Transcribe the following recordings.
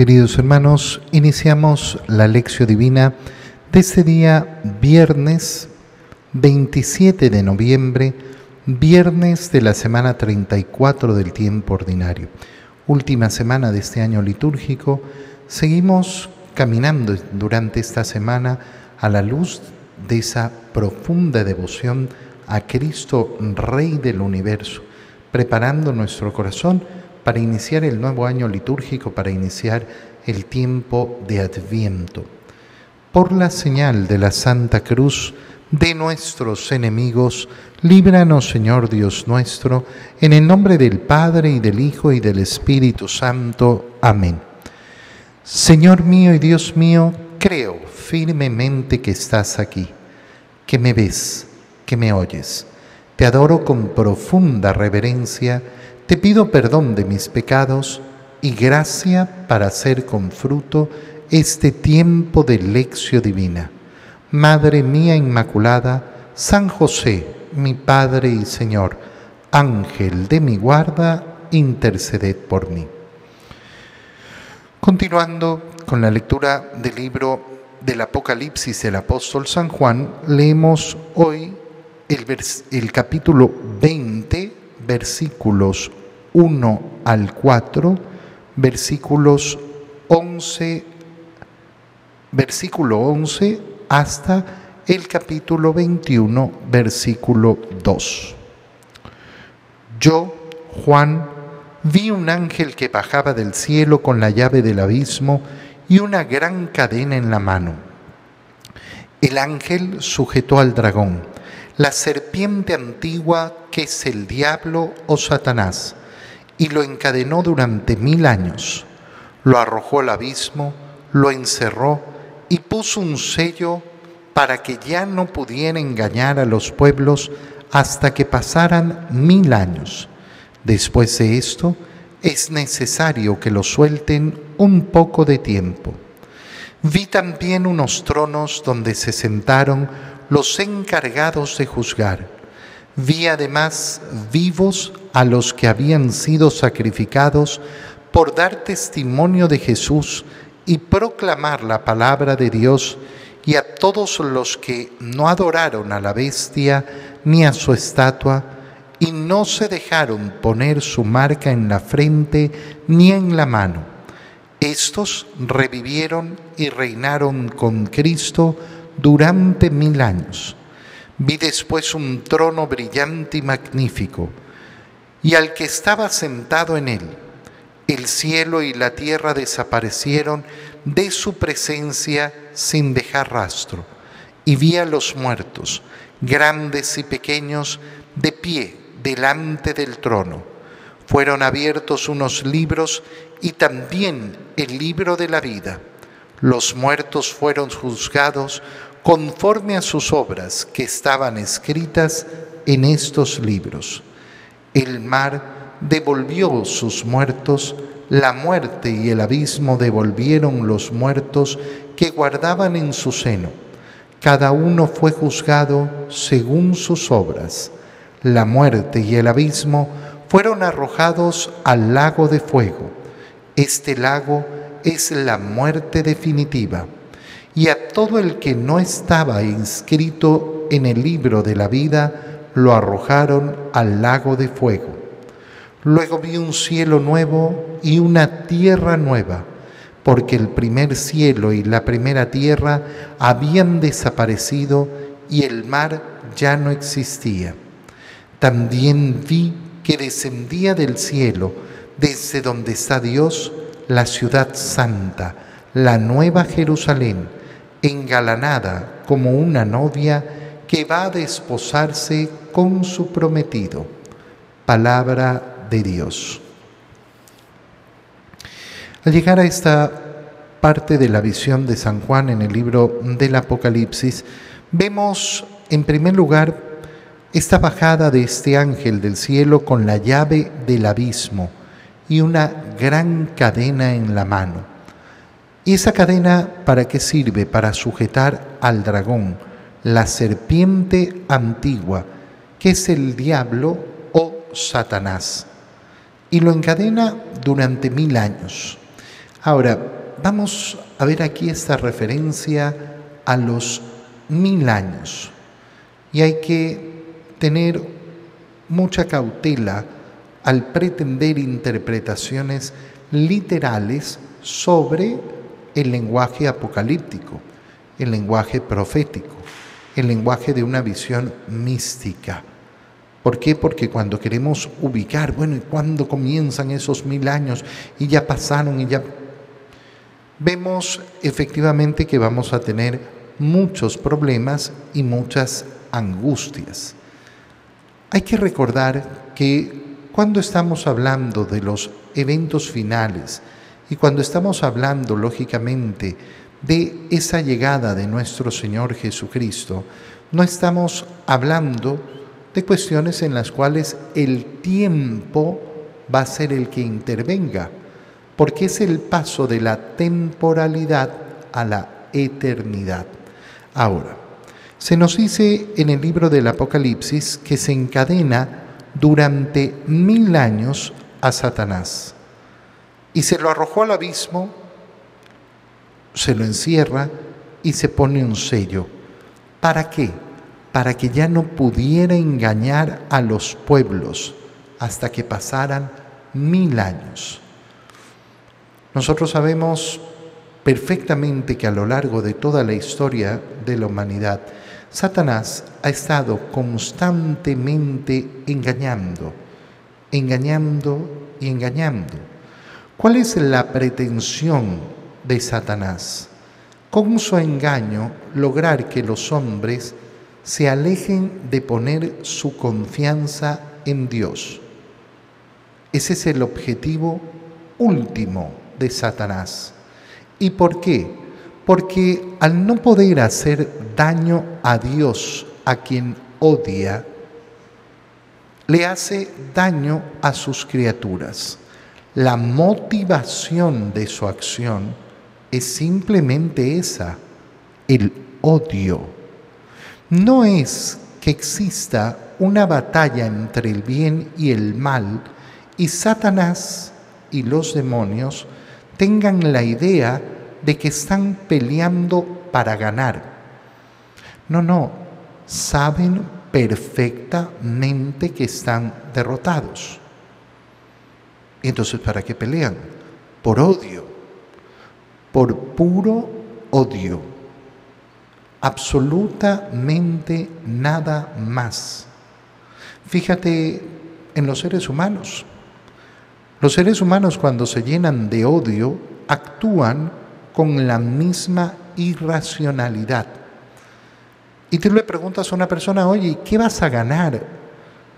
Queridos hermanos, iniciamos la lección divina de este día viernes 27 de noviembre, viernes de la semana 34 del tiempo ordinario. Última semana de este año litúrgico, seguimos caminando durante esta semana a la luz de esa profunda devoción a Cristo, Rey del universo, preparando nuestro corazón para iniciar el nuevo año litúrgico, para iniciar el tiempo de Adviento. Por la señal de la Santa Cruz de nuestros enemigos, líbranos Señor Dios nuestro, en el nombre del Padre y del Hijo y del Espíritu Santo. Amén. Señor mío y Dios mío, creo firmemente que estás aquí, que me ves, que me oyes. Te adoro con profunda reverencia te pido perdón de mis pecados y gracia para hacer con fruto este tiempo de lección divina. Madre mía Inmaculada, San José, mi Padre y Señor, Ángel de mi guarda, interceded por mí. Continuando con la lectura del libro del Apocalipsis del apóstol San Juan, leemos hoy el, el capítulo 20, versículos 1 al 4, versículos 11, versículo 11 hasta el capítulo 21, versículo 2. Yo, Juan, vi un ángel que bajaba del cielo con la llave del abismo y una gran cadena en la mano. El ángel sujetó al dragón, la serpiente antigua que es el diablo o Satanás y lo encadenó durante mil años. Lo arrojó al abismo, lo encerró y puso un sello para que ya no pudiera engañar a los pueblos hasta que pasaran mil años. Después de esto, es necesario que lo suelten un poco de tiempo. Vi también unos tronos donde se sentaron los encargados de juzgar Vi además vivos a los que habían sido sacrificados por dar testimonio de Jesús y proclamar la palabra de Dios y a todos los que no adoraron a la bestia ni a su estatua y no se dejaron poner su marca en la frente ni en la mano. Estos revivieron y reinaron con Cristo durante mil años. Vi después un trono brillante y magnífico, y al que estaba sentado en él. El cielo y la tierra desaparecieron de su presencia sin dejar rastro, y vi a los muertos, grandes y pequeños, de pie delante del trono. Fueron abiertos unos libros y también el libro de la vida. Los muertos fueron juzgados conforme a sus obras que estaban escritas en estos libros. El mar devolvió sus muertos, la muerte y el abismo devolvieron los muertos que guardaban en su seno. Cada uno fue juzgado según sus obras. La muerte y el abismo fueron arrojados al lago de fuego. Este lago es la muerte definitiva y a todo el que no estaba inscrito en el libro de la vida lo arrojaron al lago de fuego. Luego vi un cielo nuevo y una tierra nueva, porque el primer cielo y la primera tierra habían desaparecido y el mar ya no existía. También vi que descendía del cielo, desde donde está Dios, la ciudad santa, la nueva Jerusalén engalanada como una novia que va a desposarse con su prometido. Palabra de Dios. Al llegar a esta parte de la visión de San Juan en el libro del Apocalipsis, vemos en primer lugar esta bajada de este ángel del cielo con la llave del abismo y una gran cadena en la mano. ¿Y esa cadena para qué sirve? Para sujetar al dragón, la serpiente antigua, que es el diablo o Satanás. Y lo encadena durante mil años. Ahora, vamos a ver aquí esta referencia a los mil años. Y hay que tener mucha cautela al pretender interpretaciones literales sobre el lenguaje apocalíptico, el lenguaje profético, el lenguaje de una visión mística. ¿Por qué? Porque cuando queremos ubicar, bueno, ¿y cuándo comienzan esos mil años? Y ya pasaron y ya... Vemos efectivamente que vamos a tener muchos problemas y muchas angustias. Hay que recordar que cuando estamos hablando de los eventos finales y cuando estamos hablando, lógicamente, de esa llegada de nuestro Señor Jesucristo, no estamos hablando de cuestiones en las cuales el tiempo va a ser el que intervenga, porque es el paso de la temporalidad a la eternidad. Ahora, se nos dice en el libro del Apocalipsis que se encadena durante mil años a Satanás y se lo arrojó al abismo, se lo encierra y se pone un sello. ¿Para qué? para que ya no pudiera engañar a los pueblos hasta que pasaran mil años. Nosotros sabemos perfectamente que a lo largo de toda la historia de la humanidad, Satanás ha estado constantemente engañando, engañando y engañando. ¿Cuál es la pretensión de Satanás? Con su engaño lograr que los hombres se alejen de poner su confianza en Dios. Ese es el objetivo último de Satanás. ¿Y por qué? Porque al no poder hacer daño a Dios a quien odia, le hace daño a sus criaturas. La motivación de su acción es simplemente esa, el odio no es que exista una batalla entre el bien y el mal y Satanás y los demonios tengan la idea de que están peleando para ganar. No, no, saben perfectamente que están derrotados. Entonces, ¿para qué pelean? Por odio, por puro odio absolutamente nada más. Fíjate en los seres humanos. Los seres humanos cuando se llenan de odio actúan con la misma irracionalidad. Y tú le preguntas a una persona, oye, ¿qué vas a ganar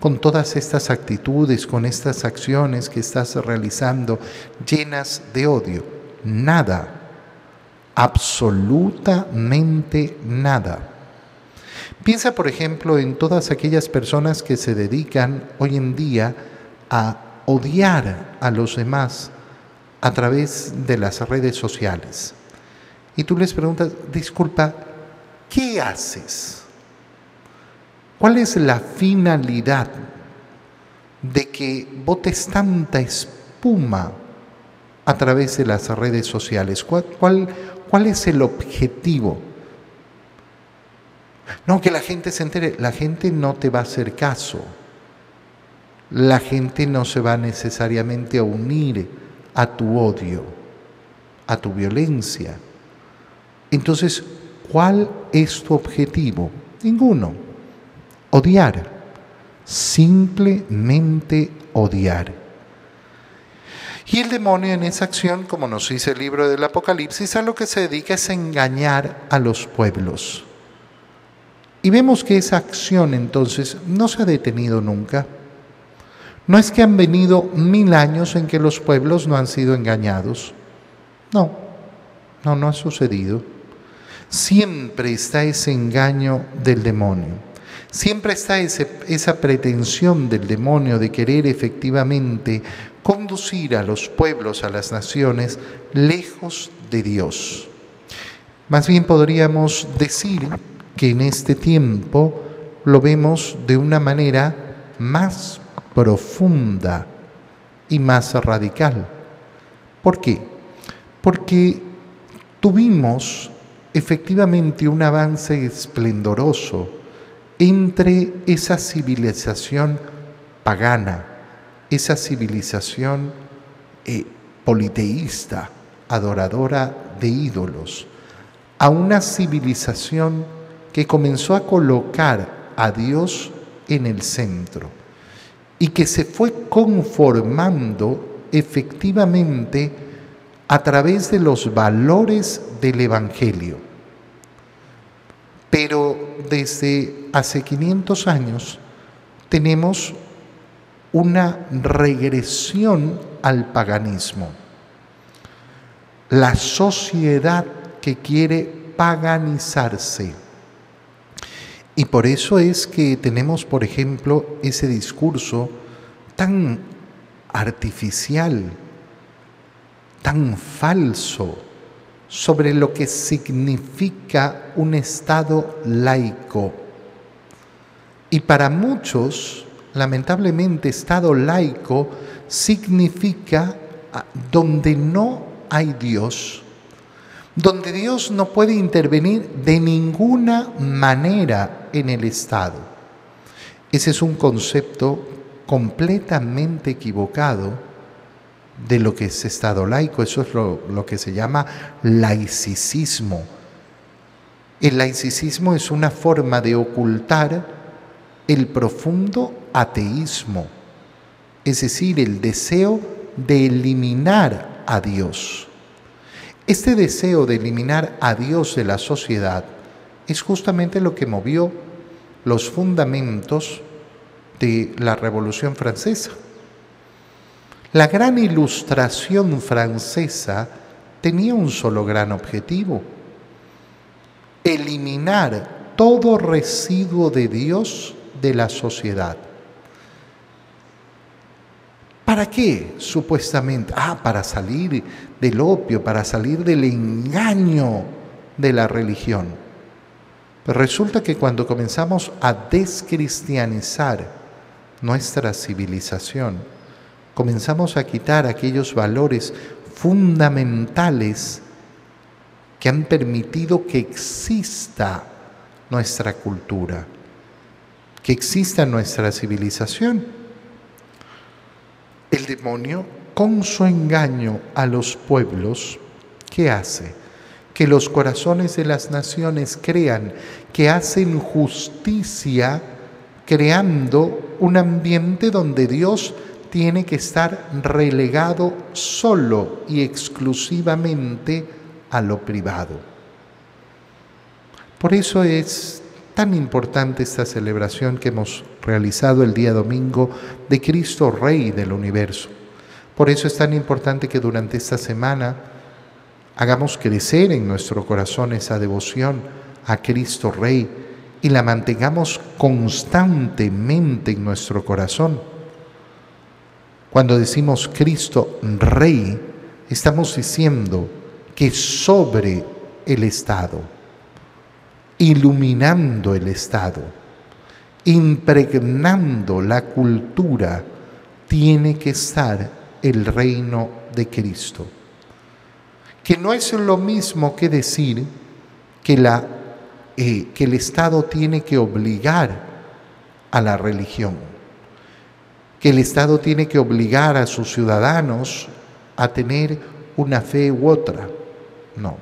con todas estas actitudes, con estas acciones que estás realizando llenas de odio? Nada absolutamente nada. Piensa, por ejemplo, en todas aquellas personas que se dedican hoy en día a odiar a los demás a través de las redes sociales. Y tú les preguntas, disculpa, ¿qué haces? ¿Cuál es la finalidad de que botes tanta espuma a través de las redes sociales? ¿Cuál, cuál ¿Cuál es el objetivo? No, que la gente se entere. La gente no te va a hacer caso. La gente no se va necesariamente a unir a tu odio, a tu violencia. Entonces, ¿cuál es tu objetivo? Ninguno. Odiar. Simplemente odiar. Y el demonio en esa acción, como nos dice el libro del Apocalipsis, a lo que se dedica es engañar a los pueblos. Y vemos que esa acción entonces no se ha detenido nunca. No es que han venido mil años en que los pueblos no han sido engañados. No, no, no ha sucedido. Siempre está ese engaño del demonio. Siempre está esa pretensión del demonio de querer efectivamente conducir a los pueblos, a las naciones, lejos de Dios. Más bien podríamos decir que en este tiempo lo vemos de una manera más profunda y más radical. ¿Por qué? Porque tuvimos efectivamente un avance esplendoroso entre esa civilización pagana, esa civilización eh, politeísta, adoradora de ídolos, a una civilización que comenzó a colocar a Dios en el centro y que se fue conformando efectivamente a través de los valores del Evangelio. Pero desde hace 500 años tenemos una regresión al paganismo. La sociedad que quiere paganizarse. Y por eso es que tenemos, por ejemplo, ese discurso tan artificial, tan falso, sobre lo que significa un Estado laico. Y para muchos, lamentablemente, Estado laico significa ah, donde no hay Dios, donde Dios no puede intervenir de ninguna manera en el Estado. Ese es un concepto completamente equivocado de lo que es Estado laico, eso es lo, lo que se llama laicismo. El laicismo es una forma de ocultar el profundo ateísmo, es decir, el deseo de eliminar a Dios. Este deseo de eliminar a Dios de la sociedad es justamente lo que movió los fundamentos de la Revolución Francesa. La gran ilustración francesa tenía un solo gran objetivo, eliminar todo residuo de Dios de la sociedad. ¿Para qué? Supuestamente, ah, para salir del opio, para salir del engaño de la religión. Pero resulta que cuando comenzamos a descristianizar nuestra civilización, comenzamos a quitar aquellos valores fundamentales que han permitido que exista nuestra cultura, que exista nuestra civilización. El demonio, con su engaño a los pueblos, ¿qué hace? Que los corazones de las naciones crean que hacen justicia creando un ambiente donde Dios tiene que estar relegado solo y exclusivamente a lo privado. Por eso es tan importante esta celebración que hemos realizado el día domingo de Cristo Rey del universo. Por eso es tan importante que durante esta semana hagamos crecer en nuestro corazón esa devoción a Cristo Rey y la mantengamos constantemente en nuestro corazón. Cuando decimos Cristo Rey, estamos diciendo que sobre el Estado, iluminando el Estado, impregnando la cultura, tiene que estar el reino de Cristo. Que no es lo mismo que decir que, la, eh, que el Estado tiene que obligar a la religión, que el Estado tiene que obligar a sus ciudadanos a tener una fe u otra. No,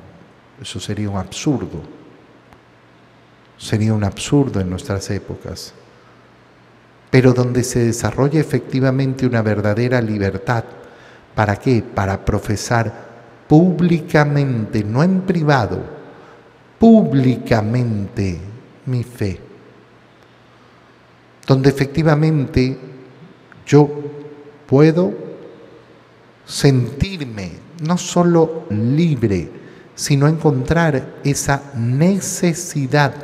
eso sería un absurdo sería un absurdo en nuestras épocas, pero donde se desarrolla efectivamente una verdadera libertad. ¿Para qué? Para profesar públicamente, no en privado, públicamente mi fe. Donde efectivamente yo puedo sentirme no solo libre, sino encontrar esa necesidad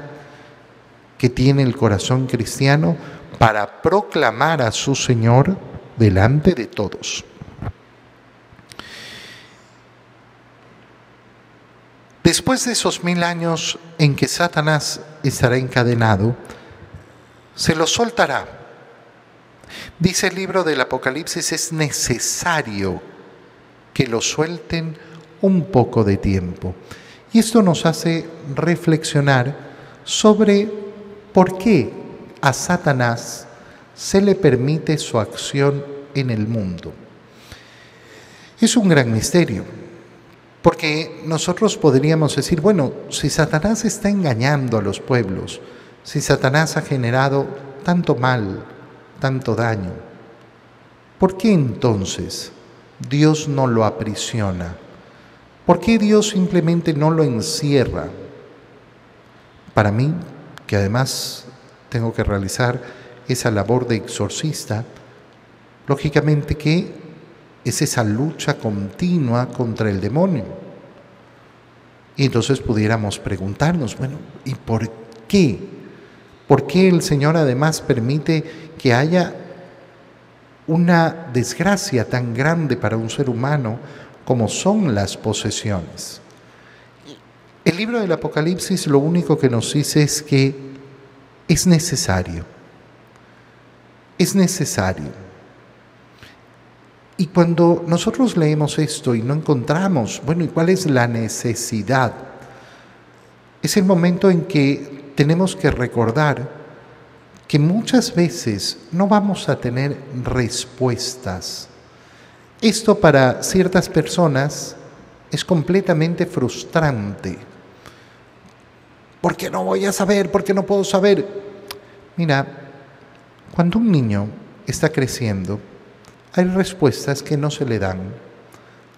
que tiene el corazón cristiano para proclamar a su Señor delante de todos. Después de esos mil años en que Satanás estará encadenado, se lo soltará. Dice el libro del Apocalipsis, es necesario que lo suelten un poco de tiempo. Y esto nos hace reflexionar sobre por qué a Satanás se le permite su acción en el mundo. Es un gran misterio, porque nosotros podríamos decir, bueno, si Satanás está engañando a los pueblos, si Satanás ha generado tanto mal, tanto daño, ¿por qué entonces Dios no lo aprisiona? ¿Por qué Dios simplemente no lo encierra? Para mí, que además tengo que realizar esa labor de exorcista, lógicamente que es esa lucha continua contra el demonio. Y entonces pudiéramos preguntarnos, bueno, ¿y por qué? ¿Por qué el Señor además permite que haya una desgracia tan grande para un ser humano como son las posesiones. El libro del Apocalipsis lo único que nos dice es que es necesario. Es necesario. Y cuando nosotros leemos esto y no encontramos, bueno, ¿y cuál es la necesidad? Es el momento en que tenemos que recordar que muchas veces no vamos a tener respuestas esto para ciertas personas es completamente frustrante. ¿Por qué no voy a saber? ¿Por qué no puedo saber? Mira, cuando un niño está creciendo, hay respuestas que no se le dan.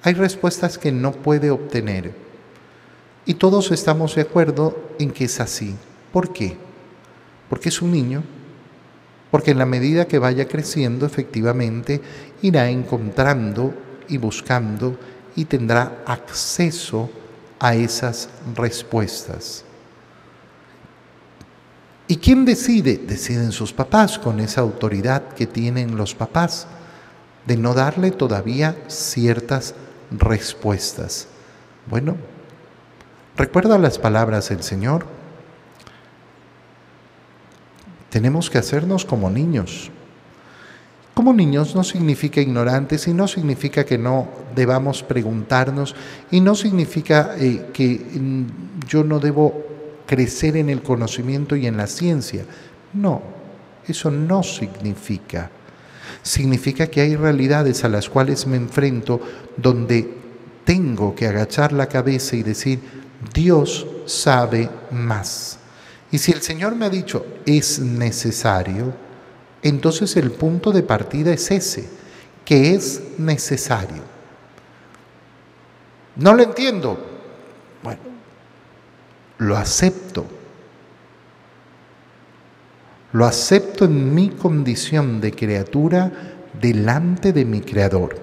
Hay respuestas que no puede obtener. Y todos estamos de acuerdo en que es así. ¿Por qué? Porque es un niño porque en la medida que vaya creciendo efectivamente irá encontrando y buscando y tendrá acceso a esas respuestas. ¿Y quién decide? Deciden sus papás con esa autoridad que tienen los papás de no darle todavía ciertas respuestas. Bueno, recuerda las palabras del Señor, tenemos que hacernos como niños. Como niños no significa ignorantes y no significa que no debamos preguntarnos y no significa eh, que mm, yo no debo crecer en el conocimiento y en la ciencia. No, eso no significa. Significa que hay realidades a las cuales me enfrento donde tengo que agachar la cabeza y decir, Dios sabe más. Y si el Señor me ha dicho es necesario, entonces el punto de partida es ese, que es necesario. No lo entiendo. Bueno, lo acepto. Lo acepto en mi condición de criatura delante de mi Creador.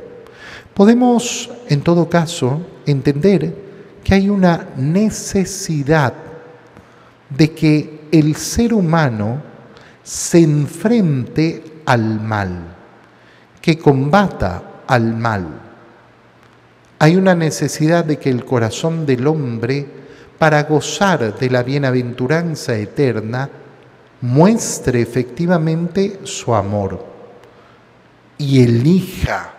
Podemos, en todo caso, entender que hay una necesidad de que el ser humano se enfrente al mal, que combata al mal. Hay una necesidad de que el corazón del hombre, para gozar de la bienaventuranza eterna, muestre efectivamente su amor y elija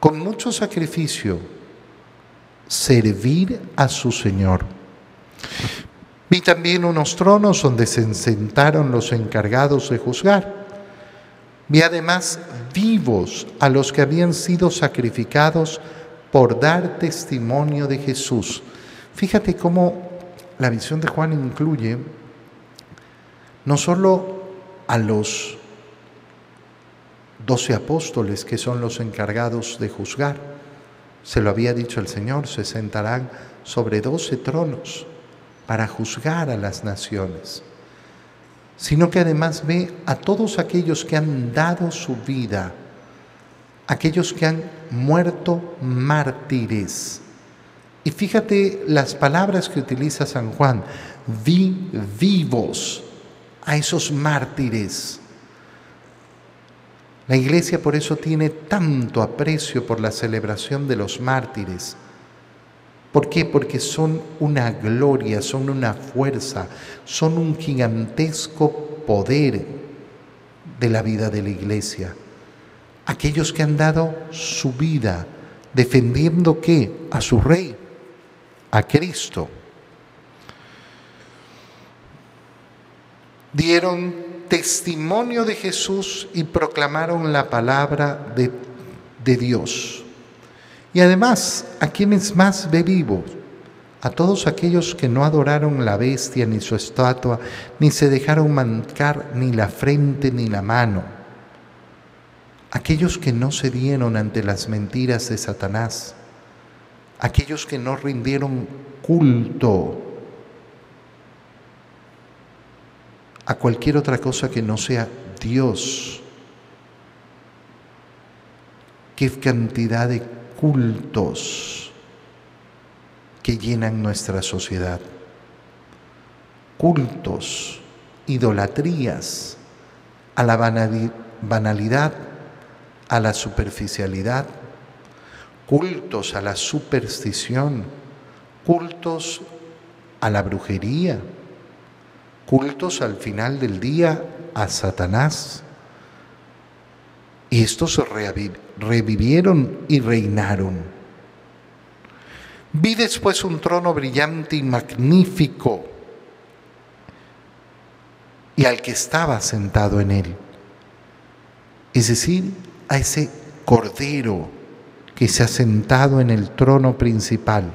con mucho sacrificio servir a su Señor. Vi también unos tronos donde se sentaron los encargados de juzgar. Vi además vivos a los que habían sido sacrificados por dar testimonio de Jesús. Fíjate cómo la visión de Juan incluye no solo a los doce apóstoles que son los encargados de juzgar, se lo había dicho el Señor, se sentarán sobre doce tronos para juzgar a las naciones, sino que además ve a todos aquellos que han dado su vida, aquellos que han muerto mártires. Y fíjate las palabras que utiliza San Juan, vi vivos a esos mártires. La iglesia por eso tiene tanto aprecio por la celebración de los mártires ¿Por qué? Porque son una gloria, son una fuerza, son un gigantesco poder de la vida de la iglesia. Aquellos que han dado su vida defendiendo qué? A su rey, a Cristo. Dieron testimonio de Jesús y proclamaron la palabra de, de Dios. Y además, ¿a quienes más ve vivos? A todos aquellos que no adoraron la bestia ni su estatua, ni se dejaron mancar ni la frente ni la mano. Aquellos que no se dieron ante las mentiras de Satanás. Aquellos que no rindieron culto a cualquier otra cosa que no sea Dios. Qué cantidad de cultos que llenan nuestra sociedad. Cultos, idolatrías a la banalidad, a la superficialidad, cultos a la superstición, cultos a la brujería, cultos al final del día a Satanás. Y estos revivieron y reinaron. Vi después un trono brillante y magnífico y al que estaba sentado en él. Es decir, a ese cordero que se ha sentado en el trono principal.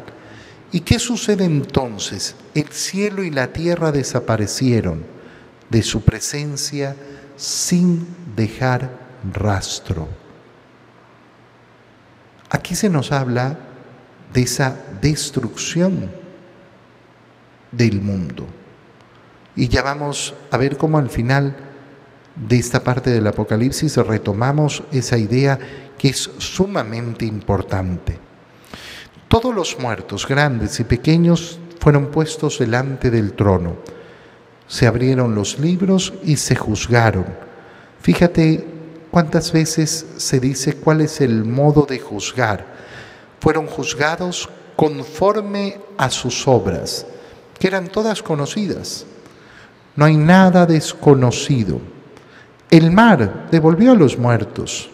¿Y qué sucede entonces? El cielo y la tierra desaparecieron de su presencia sin dejar rastro. Aquí se nos habla de esa destrucción del mundo. Y ya vamos a ver cómo al final de esta parte del Apocalipsis retomamos esa idea que es sumamente importante. Todos los muertos, grandes y pequeños, fueron puestos delante del trono. Se abrieron los libros y se juzgaron. Fíjate ¿Cuántas veces se dice cuál es el modo de juzgar? Fueron juzgados conforme a sus obras, que eran todas conocidas. No hay nada desconocido. El mar devolvió a los muertos.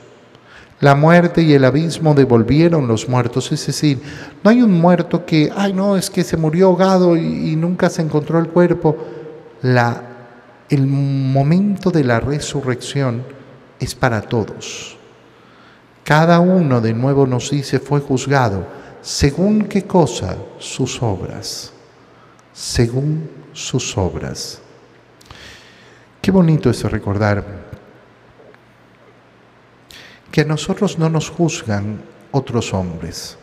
La muerte y el abismo devolvieron los muertos. Es decir, no hay un muerto que, ay no, es que se murió ahogado y, y nunca se encontró el cuerpo. La, el momento de la resurrección es para todos. Cada uno de nuevo nos dice fue juzgado según qué cosa sus obras, según sus obras. Qué bonito es recordar que a nosotros no nos juzgan otros hombres,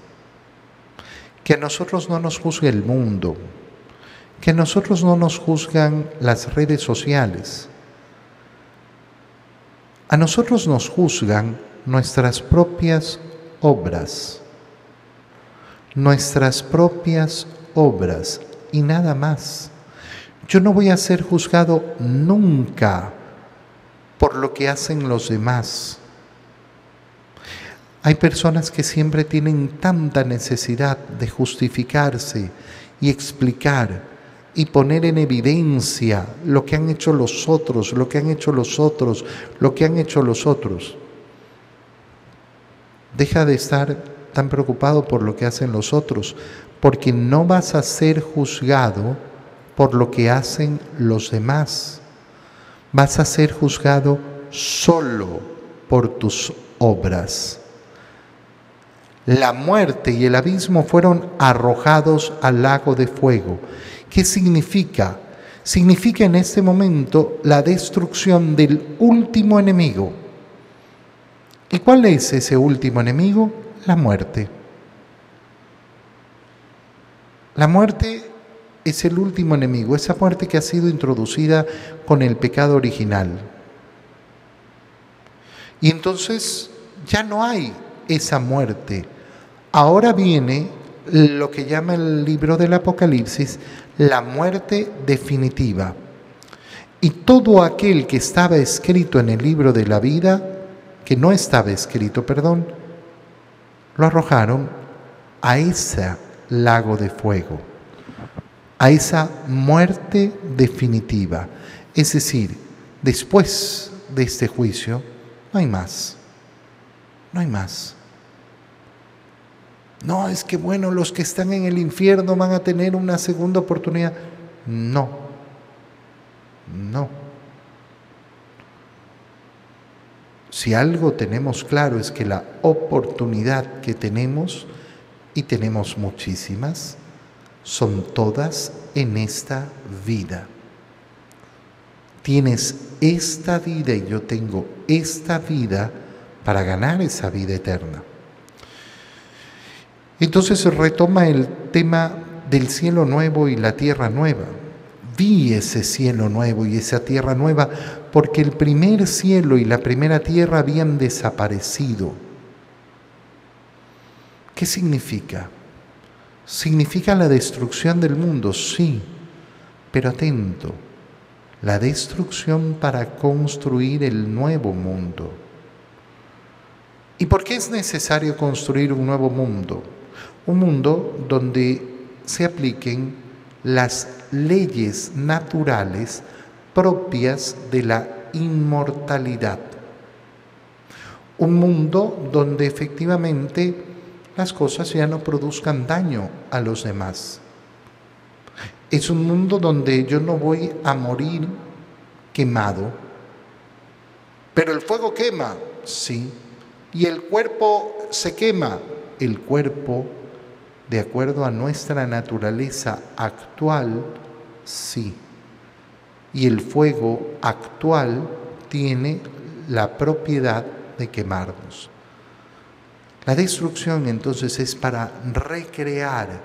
que a nosotros no nos juzga el mundo, que a nosotros no nos juzgan las redes sociales, a nosotros nos juzgan nuestras propias obras, nuestras propias obras y nada más. Yo no voy a ser juzgado nunca por lo que hacen los demás. Hay personas que siempre tienen tanta necesidad de justificarse y explicar y poner en evidencia lo que han hecho los otros, lo que han hecho los otros, lo que han hecho los otros. Deja de estar tan preocupado por lo que hacen los otros, porque no vas a ser juzgado por lo que hacen los demás. Vas a ser juzgado solo por tus obras. La muerte y el abismo fueron arrojados al lago de fuego. ¿Qué significa? Significa en este momento la destrucción del último enemigo. ¿Y cuál es ese último enemigo? La muerte. La muerte es el último enemigo, esa muerte que ha sido introducida con el pecado original. Y entonces ya no hay esa muerte. Ahora viene lo que llama el libro del Apocalipsis la muerte definitiva. Y todo aquel que estaba escrito en el libro de la vida, que no estaba escrito, perdón, lo arrojaron a ese lago de fuego, a esa muerte definitiva. Es decir, después de este juicio, no hay más, no hay más. No, es que bueno, los que están en el infierno van a tener una segunda oportunidad. No, no. Si algo tenemos claro es que la oportunidad que tenemos, y tenemos muchísimas, son todas en esta vida. Tienes esta vida y yo tengo esta vida para ganar esa vida eterna. Entonces retoma el tema del cielo nuevo y la tierra nueva. Vi ese cielo nuevo y esa tierra nueva porque el primer cielo y la primera tierra habían desaparecido. ¿Qué significa? ¿Significa la destrucción del mundo? Sí, pero atento, la destrucción para construir el nuevo mundo. ¿Y por qué es necesario construir un nuevo mundo? Un mundo donde se apliquen las leyes naturales propias de la inmortalidad. Un mundo donde efectivamente las cosas ya no produzcan daño a los demás. Es un mundo donde yo no voy a morir quemado, pero el fuego quema, sí, y el cuerpo se quema, el cuerpo de acuerdo a nuestra naturaleza actual, sí. Y el fuego actual tiene la propiedad de quemarnos. La destrucción entonces es para recrear,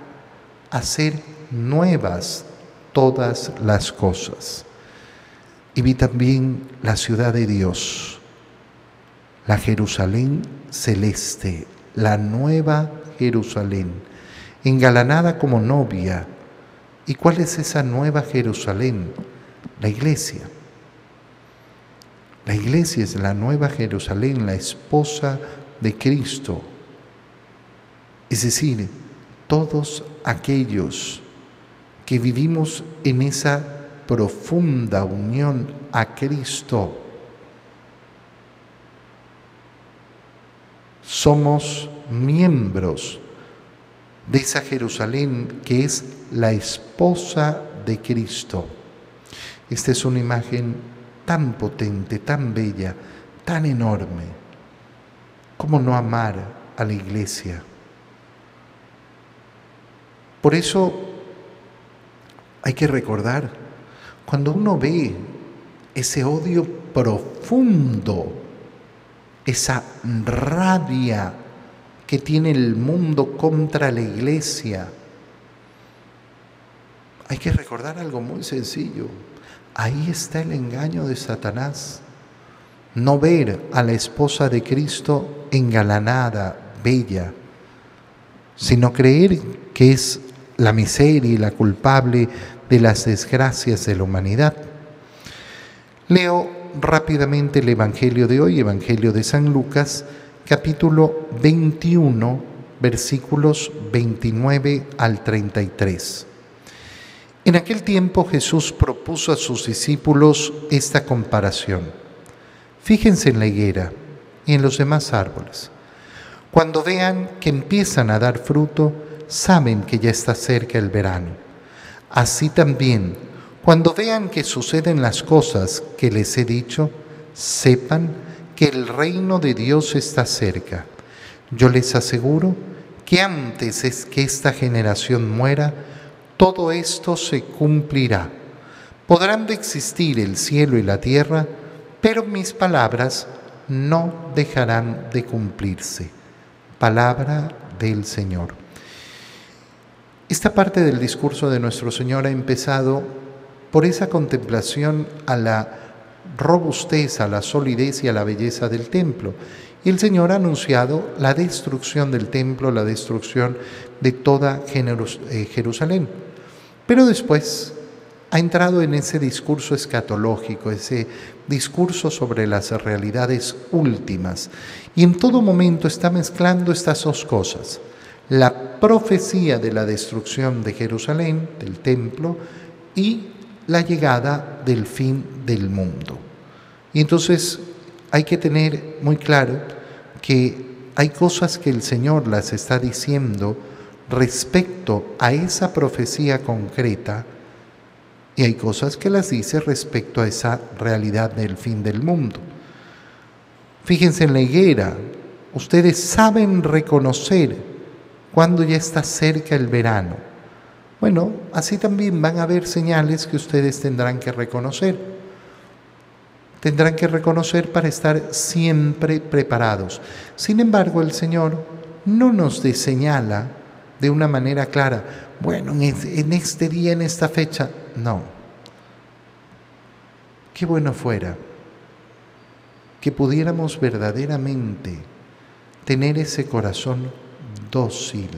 hacer nuevas todas las cosas. Y vi también la ciudad de Dios, la Jerusalén celeste, la nueva Jerusalén engalanada como novia. ¿Y cuál es esa nueva Jerusalén? La iglesia. La iglesia es la nueva Jerusalén, la esposa de Cristo. Es decir, todos aquellos que vivimos en esa profunda unión a Cristo, somos miembros de esa Jerusalén que es la esposa de Cristo. Esta es una imagen tan potente, tan bella, tan enorme. ¿Cómo no amar a la iglesia? Por eso hay que recordar, cuando uno ve ese odio profundo, esa rabia que tiene el mundo contra la iglesia. Hay que recordar algo muy sencillo. Ahí está el engaño de Satanás. No ver a la esposa de Cristo engalanada, bella, sino creer que es la miseria y la culpable de las desgracias de la humanidad. Leo rápidamente el Evangelio de hoy, Evangelio de San Lucas, capítulo 21, versículos 29 al 33. En aquel tiempo Jesús propuso a sus discípulos esta comparación. Fíjense en la higuera y en los demás árboles. Cuando vean que empiezan a dar fruto, saben que ya está cerca el verano. Así también, cuando vean que suceden las cosas que les he dicho, sepan que el reino de Dios está cerca. Yo les aseguro que antes es que esta generación muera, todo esto se cumplirá. Podrán existir el cielo y la tierra, pero mis palabras no dejarán de cumplirse. Palabra del Señor. Esta parte del discurso de nuestro Señor ha empezado por esa contemplación a la robustez, a la solidez y a la belleza del templo. Y el Señor ha anunciado la destrucción del templo, la destrucción de toda eh, Jerusalén. Pero después ha entrado en ese discurso escatológico, ese discurso sobre las realidades últimas. Y en todo momento está mezclando estas dos cosas. La profecía de la destrucción de Jerusalén, del templo, y la llegada del fin del mundo. Y entonces hay que tener muy claro que hay cosas que el Señor las está diciendo respecto a esa profecía concreta y hay cosas que las dice respecto a esa realidad del fin del mundo. Fíjense en la higuera, ustedes saben reconocer cuando ya está cerca el verano. Bueno, así también van a haber señales que ustedes tendrán que reconocer. Tendrán que reconocer para estar siempre preparados. Sin embargo, el Señor no nos señala de una manera clara, bueno, en este día, en esta fecha, no. Qué bueno fuera que pudiéramos verdaderamente tener ese corazón dócil,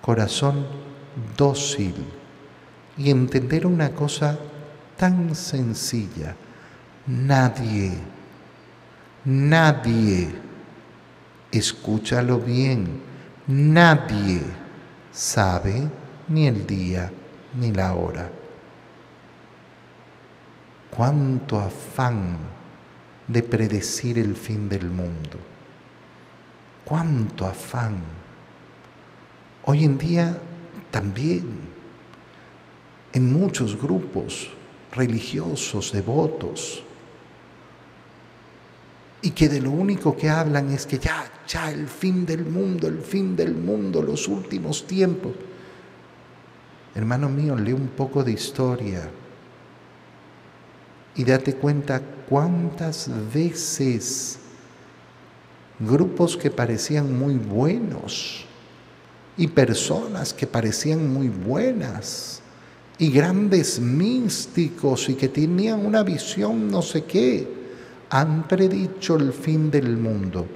corazón dócil y entender una cosa tan sencilla. Nadie, nadie, escúchalo bien, nadie sabe ni el día ni la hora. Cuánto afán de predecir el fin del mundo. Cuánto afán. Hoy en día también en muchos grupos religiosos, devotos, y que de lo único que hablan es que ya, ya el fin del mundo, el fin del mundo, los últimos tiempos. Hermano mío, lee un poco de historia y date cuenta cuántas veces grupos que parecían muy buenos y personas que parecían muy buenas y grandes místicos y que tenían una visión no sé qué, han predicho el fin del mundo.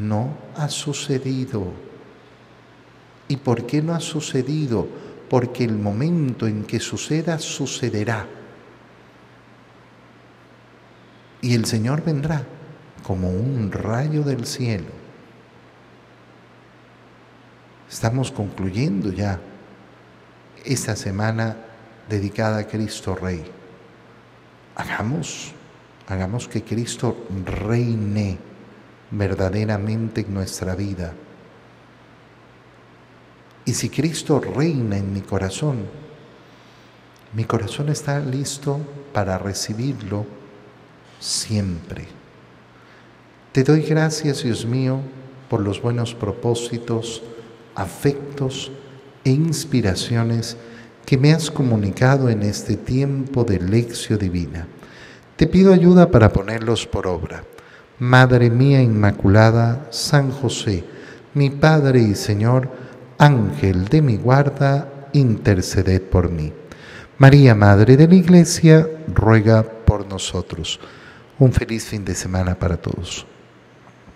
No ha sucedido. ¿Y por qué no ha sucedido? Porque el momento en que suceda, sucederá. Y el Señor vendrá como un rayo del cielo. Estamos concluyendo ya esta semana dedicada a Cristo Rey. Hagamos, hagamos que Cristo reine verdaderamente en nuestra vida. Y si Cristo reina en mi corazón, mi corazón está listo para recibirlo siempre. Te doy gracias, Dios mío, por los buenos propósitos, afectos e inspiraciones que me has comunicado en este tiempo de lección divina. Te pido ayuda para ponerlos por obra. Madre mía Inmaculada, San José, mi Padre y Señor, Ángel de mi guarda, interceded por mí. María, Madre de la Iglesia, ruega por nosotros. Un feliz fin de semana para todos.